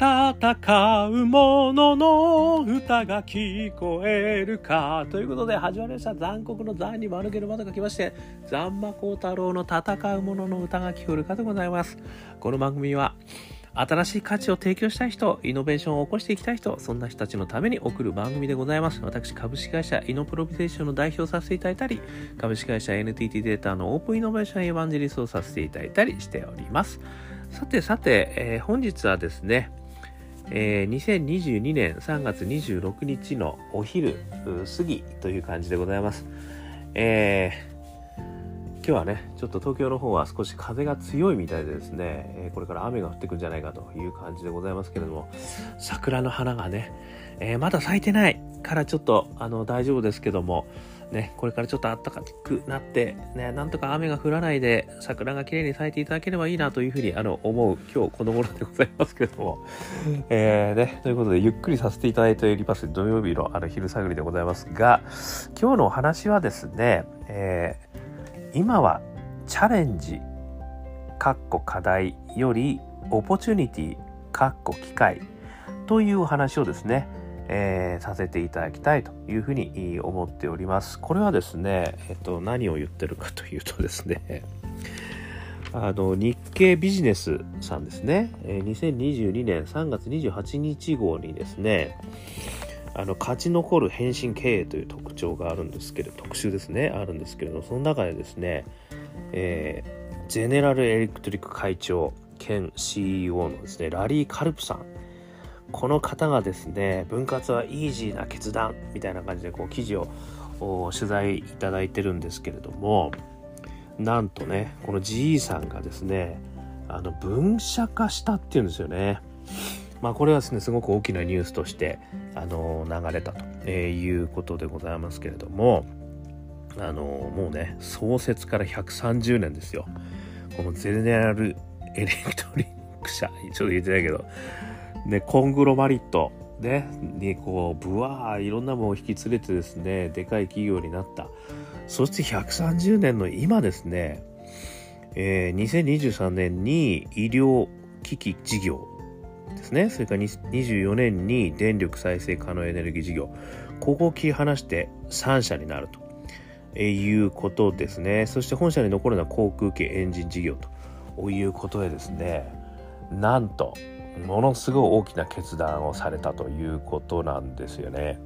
戦う者のの歌が聞こえるか。ということで始まりました。残酷の残に丸ける窓が来まして、残魔高太郎の戦う者の歌が聞こえるかでございます。この番組は、新しい価値を提供したい人、イノベーションを起こしていきたい人、そんな人たちのために送る番組でございます。私、株式会社イノプロビゼーションの代表させていただいたり、株式会社 NTT データのオープンイノベーションエヴァンジェリストをさせていただいたりしております。さてさて、えー、本日はですね、えー、2022年3月26日のお昼過ぎという感じでございます。えー、今日はね、ちょっと東京の方は少し風が強いみたいでですね、え、これから雨が降ってくんじゃないかという感じでございますけれども、桜の花がね、えー、まだ咲いてないからちょっとあの大丈夫ですけども、ね、これからちょっと暖かくなって、ね、なんとか雨が降らないで桜が綺麗に咲いていただければいいなというふうにあの思う今日この頃でございますけれども、えーね、ということでゆっくりさせていただいております土曜日のあの昼下がりでございますが今日のお話はですね、えー、今はチャレンジかっこ課題よりオポチュニティかっこ機会というお話をですねえー、させていただきたいというふうに思っております。これはですね、えっと、何を言ってるかというとですね、あの日経ビジネスさんですね、2022年3月28日号にですね、あの勝ち残る変身経営という特徴があるんですけれど、特集ですね、あるんですけれど、その中でですね、えー、ゼネラルエレクトリック会長兼 CEO のですね、ラリー・カルプさんこの方がですね分割はイージーな決断みたいな感じでこう記事を取材いただいてるんですけれどもなんとねこの GE さんがですねあの分社化したっていうんですよね。まあこれはですねすごく大きなニュースとしてあの流れたということでございますけれどもあのもうね創設から130年ですよ。このゼネラルエレクトリック社ちょっと言ってないけどね、コングロマリット、ね、にこう、ぶわーいろんなものを引き連れてですね、でかい企業になった。そして130年の今ですね、えー、2023年に医療機器事業ですね、それから24年に電力再生可能エネルギー事業、ここを切り離して3社になるということですね。そして本社に残るのは航空機エンジン事業ということでですね、なんと、ものすごい大きな決断をされたということなんですよね。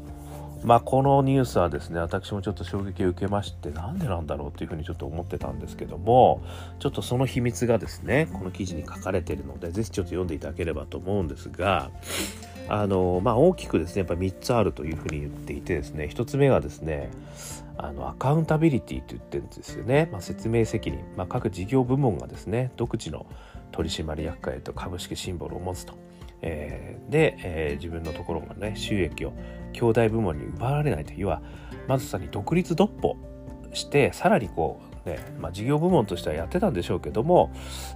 まあこのニュースはですね私もちょっと衝撃を受けましてなんでなんだろうというふうにちょっと思ってたんですけどもちょっとその秘密がですねこの記事に書かれているのでぜひちょっと読んでいただければと思うんですがあのまあ大きくですねやっぱ3つあるというふうに言っていてですね1つ目がですねあのアカウンタビリティと言ってるんですよね、まあ、説明責任、まあ、各事業部門がですね独自の取締役会と株式シンボルを持つと。えー、で、えー、自分のところがね収益を兄弟部門に奪われないと。いうはまずさに独立独歩してさらにこうね、まあ、事業部門としてはやってたんでしょうけども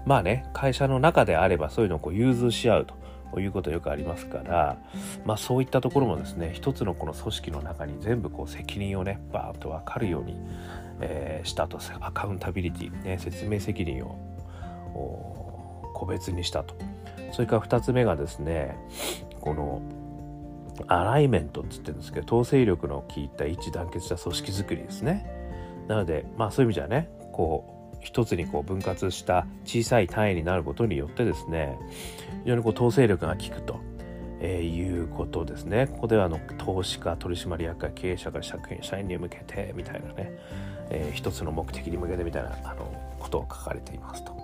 まあね会社の中であればそういうのをこう融通し合うと。いうことよくありますから、まあ、そういったところもですね一つのこの組織の中に全部こう責任をねバーッと分かるように、えー、したとアカウンタビリティ、ね、説明責任を個別にしたと。それから2つ目がですねこのアライメントっつってるんですけど統制力の効いた一致団結した組織づくりですね。なのでまあそういう意味じゃねこう一つにこう分割した小さい単位になることによってですね非常にこう統制力が効くと、えー、いうことですねここではあの投資家取締役会経営者が社員社員に向けてみたいなね、えー、一つの目的に向けてみたいなあのことを書かれていますと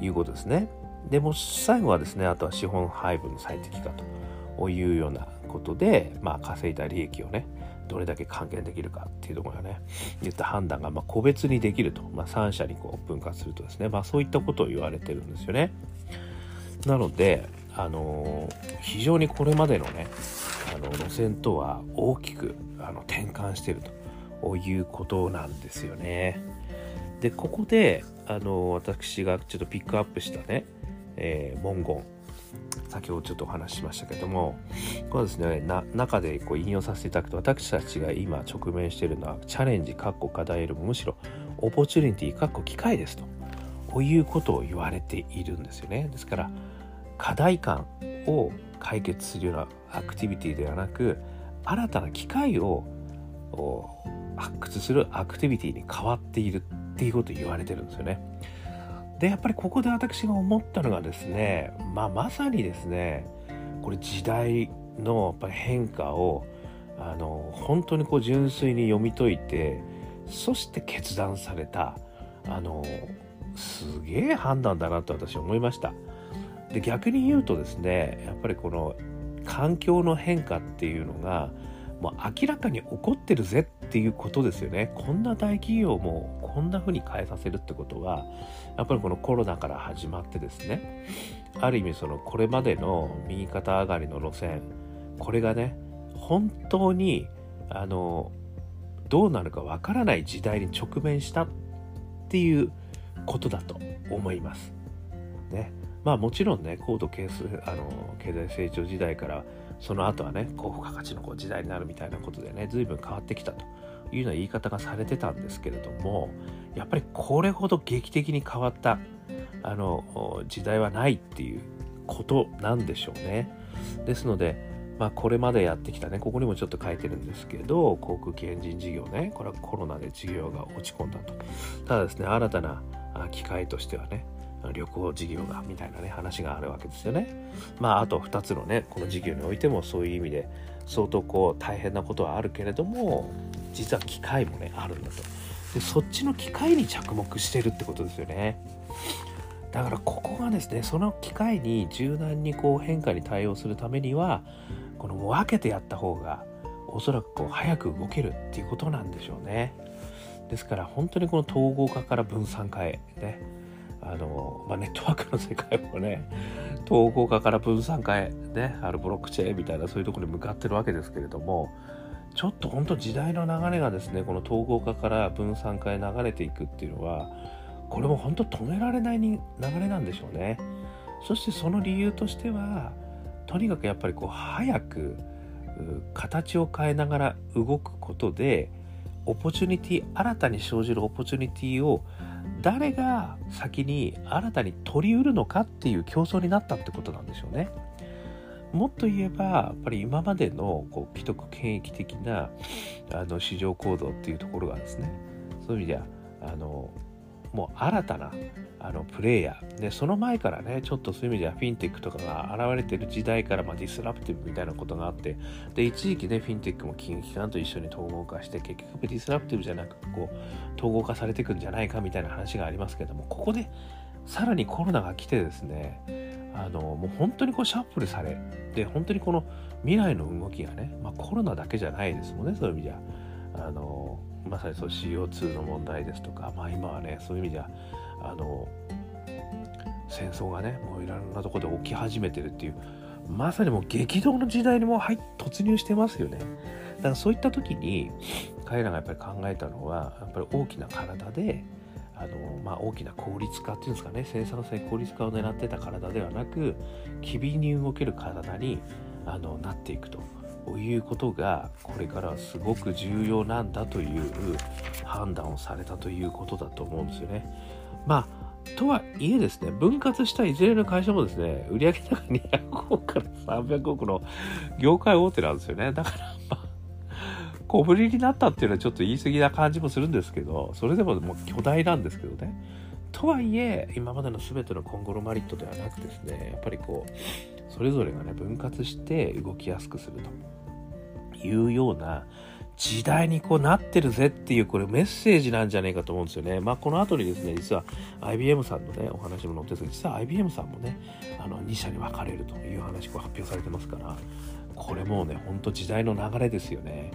いうことですね。でも最後はですねあとは資本配分の最適化というようなことで、まあ、稼いだ利益をねどれだけ還元できるかっていうところがね。言った判断がま個別にできると、まあ、3社にこう分割するとですね、まあ、そういったことを言われてるんですよね。なので、あのー、非常にこれまでのねあの路線とは大きくあの転換してると。いうことなんですよね。でここであの私がちょっとピックアップしたねえー、文言。先ほどちょっとお話ししましたけどもこれですね中でこう引用させていただくと私たちが今直面しているのはチャレンジかっこ課題よりもむしろオポチュニティかっこ機会ですとこういうことを言われているんですよねですから課題感を解決するようなアクティビティではなく新たな機会を発掘するアクティビティに変わっているっていうことを言われてるんですよね。でやっぱりここで私が思ったのがですね、まあ、まさにですねこれ時代のやっぱり変化をあの本当にこう純粋に読み解いてそして決断されたあのすげえ判断だなと私は思いました。で逆に言うとですねやっぱりこの環境の変化っていうのがもう明らかに起こってるぜっていうことですよね。こんな大企業もこんな風に変えさせるってことはやっぱりこのコロナから始まってですねある意味そのこれまでの右肩上がりの路線これがね本当にあのどうなるかわからない時代に直面したっていうことだと思います。ね、まあもちろんね高度経あの経済成長時代からその後はね高付加価値のこう時代になるみたいなことでね随分変わってきたというような言い方がされてたんですけれどもやっぱりこれほど劇的に変わったあの時代はないっていうことなんでしょうね。ですのでまあ、これまでやってきたね、ここにもちょっと書いてるんですけど、航空機エンジン事業ね、これはコロナで事業が落ち込んだと。ただですね、新たな機会としてはね、旅行事業がみたいなね話があるわけですよね。まああと2つのねこの事業においてもそういう意味で相当こう大変なことはあるけれども実は機会もねあるんだと。でそっちの機会に着目してるってことですよね。だからここがですねその機会に柔軟にこう変化に対応するためにはこの分けてやった方がおそらくこう早く動けるっていうことなんでしょうね。ですから本当にこの統合化から分散化へねあの、まあ、ネットワークの世界もね統合化から分散化へねあるブロックチェーンみたいなそういうところに向かってるわけですけれどもちょっと本当時代の流れがですねこの統合化から分散化へ流れていくっていうのはこれも本当止められない流れなんでしょうねそしてその理由としてはとにかくやっぱりこう早く形を変えながら動くことで opportunity 新たに生じる opportunity を誰が先に新たに取りうるのかっていう競争になったってことなんでしょうね。もっと言えばやっぱり今までのこう既得権益的なあの市場行動っていうところがですねそういう意味ではあのもう新たなあのプレイヤーでその前からねちょっとそういう意味ではフィンテックとかが現れてる時代から、まあ、 disruptive みたいなことがあってで一時期ねフィンテックも金融機関と一緒に統合化して結局 disruptive じゃなくこう統合化されていくんじゃないかみたいな話がありますけどもここでさらにコロナが来てですねあのもう本当にこうシャッフルされで本当にこの未来の動きがね、まあ、コロナだけじゃないですもんねそういう意味じゃ。あのまさにそう CO2 の問題ですとか、まあ、今はねそういう意味じゃあの戦争がねもういろんなとこで起き始めてるっていうまさにもう激動の時代にもう入突入してますよね。だからそういった時に彼らがやっぱり考えたのはやっぱり大きな体であの、まあ、大きな効率化っていうんですかね生産性効率化を狙ってた体ではなく機敏に動ける体にあのなっていくということがこれからすごく重要なんだという判断をされたということだと思うんですよね。まあとはいえですね、分割したいずれの会社もですね、売上高200億から300億の業界大手なんですよね。だから、まあ、小ぶりになったっていうのはちょっと言い過ぎな感じもするんですけど、それでももう巨大なんですけどね。とはいえ、今までの全てのコンゴロマリットではなくですね、やっぱりこう、それぞれがね、分割して動きやすくするというような、時代にこうなってるぜっていうこれメッセージなんじゃないかと思うんですよね。まあこの後にですね、実は IBM さんのね、お話も載ってるんですけど、実は IBM さんもね、あの2社に分かれるという話が発表されてますから、これもうね、ほんと時代の流れですよね。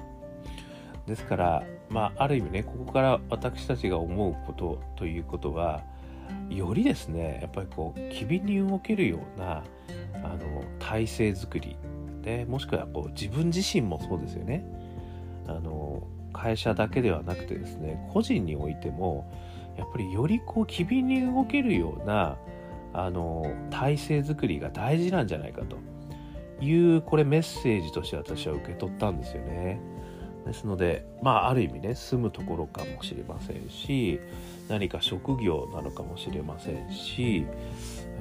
ですから、まあある意味ね、ここから私たちが思うことということは、よりですね、やっぱりこう、機敏に動けるような、あの、体制づくり、でもしくはこう自分自身もそうですよね。あの会社だけではなくてですね個人においてもやっぱりよりこう機敏に動けるようなあの体制づくりが大事なんじゃないかというこれメッセージとして私は受け取ったんですよね。ですのでまあある意味ね住むところかもしれませんし何か職業なのかもしれませんし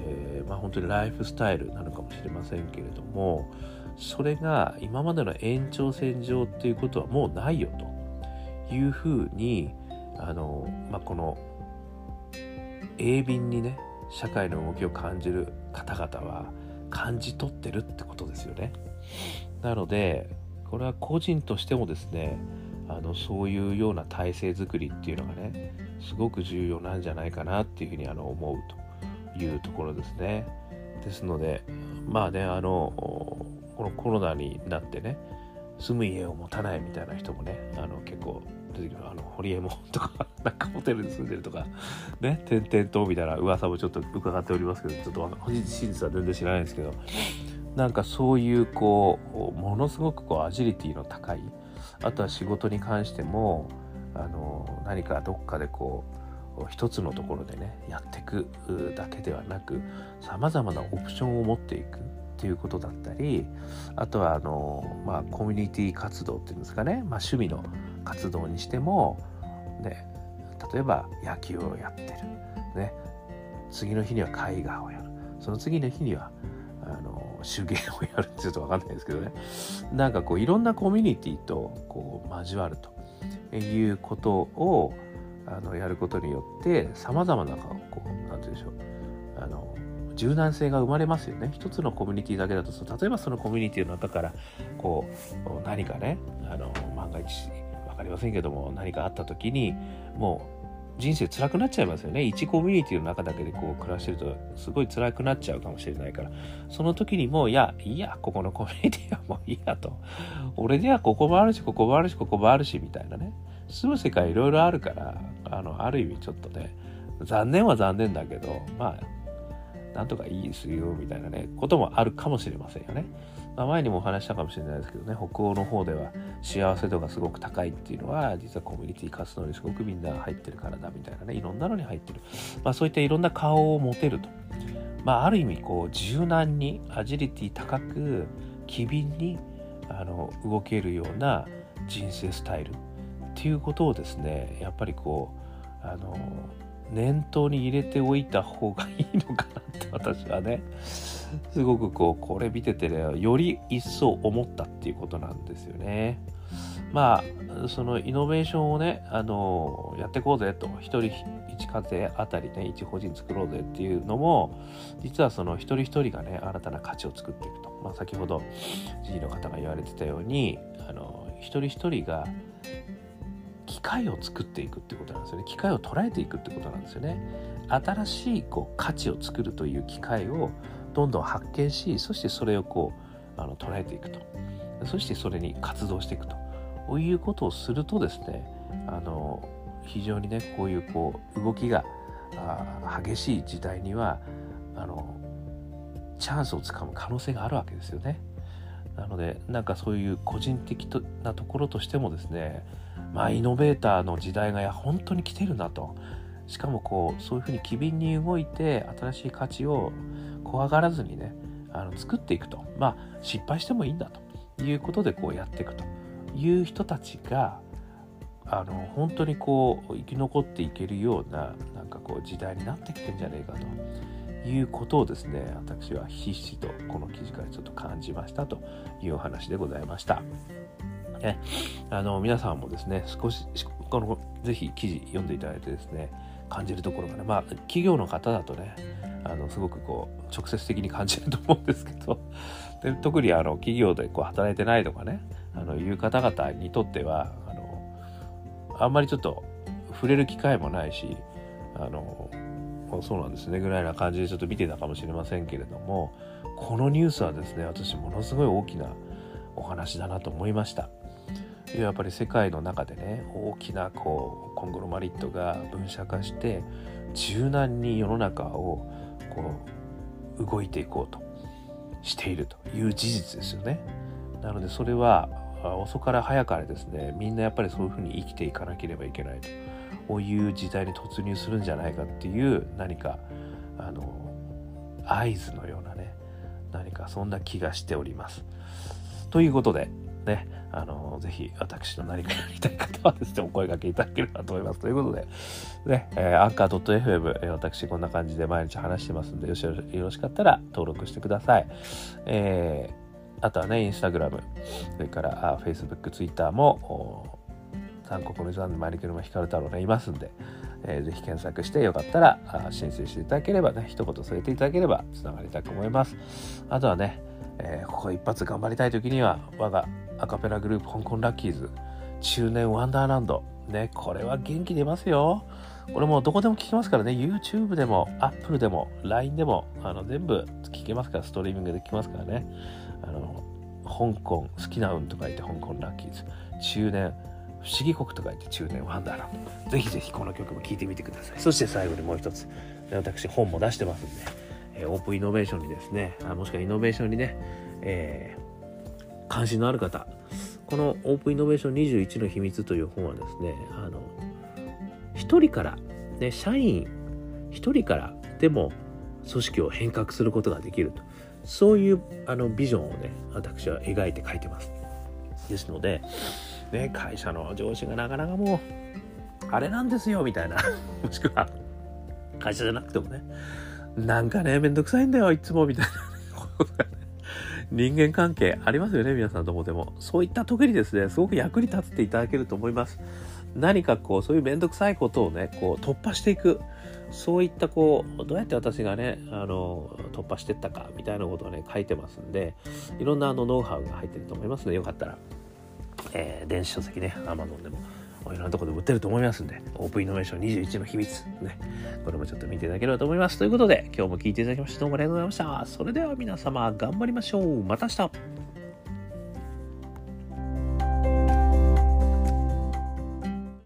えー、まあ、本当にライフスタイルなのかもしれませんけれどもそれが今までの延長線上っていうことはもうないよというふうにあの、まあ、この鋭敏にね社会の動きを感じる方々は感じ取ってるってことですよね。なのでこれは個人としてもですねあのそういうような体制づくりっていうのがねすごく重要なんじゃないかなっていうふうにあの思うというところですね。ですのでまあねあのこのコロナになってね住む家を持たないみたいな人もねあの結構出てくるあの堀江門とか なんかホテルに住んでるとかね点々とみたいな噂もちょっと伺っておりますけどちょっと真実は全然知らないんですけどなんかそういうこうものすごくこうアジリティの高いあとは仕事に関してもあの何かどっかでこう一つのところでねやっていくだけではなくさまざまなオプションを持っていくっていうことだったりあとはあの、まあ、コミュニティ活動っていうんですかね、まあ、趣味の活動にしても、ね、例えば野球をやってる、ね、次の日には絵画をやるその次の日にはあの手芸をやるってちょっと分かんないですけどね。なんかこういろんなコミュニティとこう交わるということをあのやることによってさまざまなこう何て言うんでしょう。あの柔軟性が生まれますよね。一つのコミュニティだけだと例えばそのコミュニティの中からこう何かねあの万が一分かりませんけども何かあった時にもう人生辛くなっちゃいますよね。一コミュニティの中だけでこう暮らしてるとすごい辛くなっちゃうかもしれないから。その時にもういやいいやここのコミュニティは もういいやと。俺ではここもあるしここもあるしここもあるしみたいなね。住む世界いろいろあるからあのある意味ちょっとね残念は残念だけどまあなんとかいいですよみたいなねこともあるかもしれませんよね。まあ、前にもお話したかもしれないですけどね北欧の方では幸せ度がすごく高いっていうのは実はコミュニティ活動にすごくみんなが入ってるからだみたいなねいろんなのに入ってる、まあ、そういったいろんな顔を持てると、まあ、ある意味こう柔軟にアジリティ高く機敏にあの動けるような人生スタイルっていうことをですねやっぱりこうあの念頭に入れておいた方がいいのかなって私はね。すごくこうこれ見ててねより一層思ったっていうことなんですよね。まあそのイノベーションをねあのやっていこうぜと。一人一家庭あたりね一個人作ろうぜっていうのも実はその一人一人がね新たな価値を作っていくと、まあ、先ほど G の方が言われてたようにあの一人一人が機械を作っていくってことなんですよね。機械を捉えていくってことなんですよね。新しいこう価値を作るという機会をどんどん発見しそしてそれをこうあの捉えていくと。そしてそれに活動していくと。いうことをするとですねあの非常にねこういうこう動きが激しい時代にはあのチャンスをつかむ可能性があるわけですよね。なのでなんかそういう個人的なところとしてもですねまあイノベーターの時代が本当に来てるなと。しかもこうそういうふうに機敏に動いて新しい価値を怖がらずにねあの作っていくと。まあ失敗してもいいんだと。いうことでこうやっていくという人たちがあの本当にこう生き残っていけるようななんかこう時代になってきてんじゃねえかと。いうことをですね私はひしとこの記事からちょっと感じましたというお話でございました。ね、あの皆さんもですね少しこのぜひ記事読んでいただいてですね感じるところがねまあ企業の方だとねあのすごくこう直接的に感じると思うんですけど。で特にあの企業でこう働いてないとかね。あのいう方々にとってはあのあんまりちょっと触れる機会もないしあのそうなんですね。ぐらいな感じでちょっと見てたかもしれませんけれども。このニュースはですね私ものすごい大きなお話だなと思いました。やっぱり世界の中でね大きなこうコングロマリットが分社化して柔軟に世の中をこう動いていこうとしているという事実ですよね。なのでそれは遅から早からですねみんなやっぱりそういうふうに生きていかなければいけないという時代に突入するんじゃないかっていう何かあの合図のようなね何かそんな気がしております。ということでね、あの、ぜひ私の何かやりたい方はですね、お声掛けいただければと思います。ということで、ね、えー、アンカー .fm、えー、私こんな感じで毎日話してますんで、よしよろしかったら登録してください。えー、あとはね、インスタグラム、それからあ Facebook、Twitter も、残酷の時間でマリケルマ光太郎ね、いますんで、えー、ぜひ検索してよかったらあ申請していただければね、一言添えていただければつながりたいと思います。あとはね、えー、ここ一発頑張りたい時には我がアカペラグループ香港ラッキーズ。中年ワンダーランド。ねこれは元気出ますよ。これもどこでも聞けますからね。YouTube でも Apple でも LINE でもあの全部聞けますから。ストリーミングで聞けますからね。あの香港好きな運と書いて香港ラッキーズ中年不思議国と書いて中年ワンダーランド。ぜひぜひこの曲も聴いてみてください。そして最後にもう一つ。私本も出してますんで、えオープンイノベーションにですねあもしくはイノベーションにね、え、関心のある方このオープンイノベーション21の秘密という本はですね、あの、一人から、ね、社員一人からでも組織を変革することができると。そういうあのビジョンをね、私は描いて書いてます。ですので、ね、会社の上司がなかなかもう、あれなんですよ、みたいな。もしくは、会社じゃなくてもね、なんかね、めんどくさいんだよ、いつも、みたいなことがね、人間関係ありますよね、皆さんどこでも。そういった時にですね、すごく役に立っていただけると思います。何かこう、そういうめんどくさいことをね、こう、突破していく。そういったこう、どうやって私がね、あの、突破していったか、みたいなことをね、書いてますんで、いろんなあの、ノウハウが入ってると思いますので、よかったら、えー、電子書籍ね、Amazon でもろんなところで売ってると思いますんで、オープンイノベーション21の秘密、ね、これもちょっと見ていただければと思います。ということで、今日も聞いていただきましてどうもありがとうございました。それでは皆様、頑張りましょう。また明日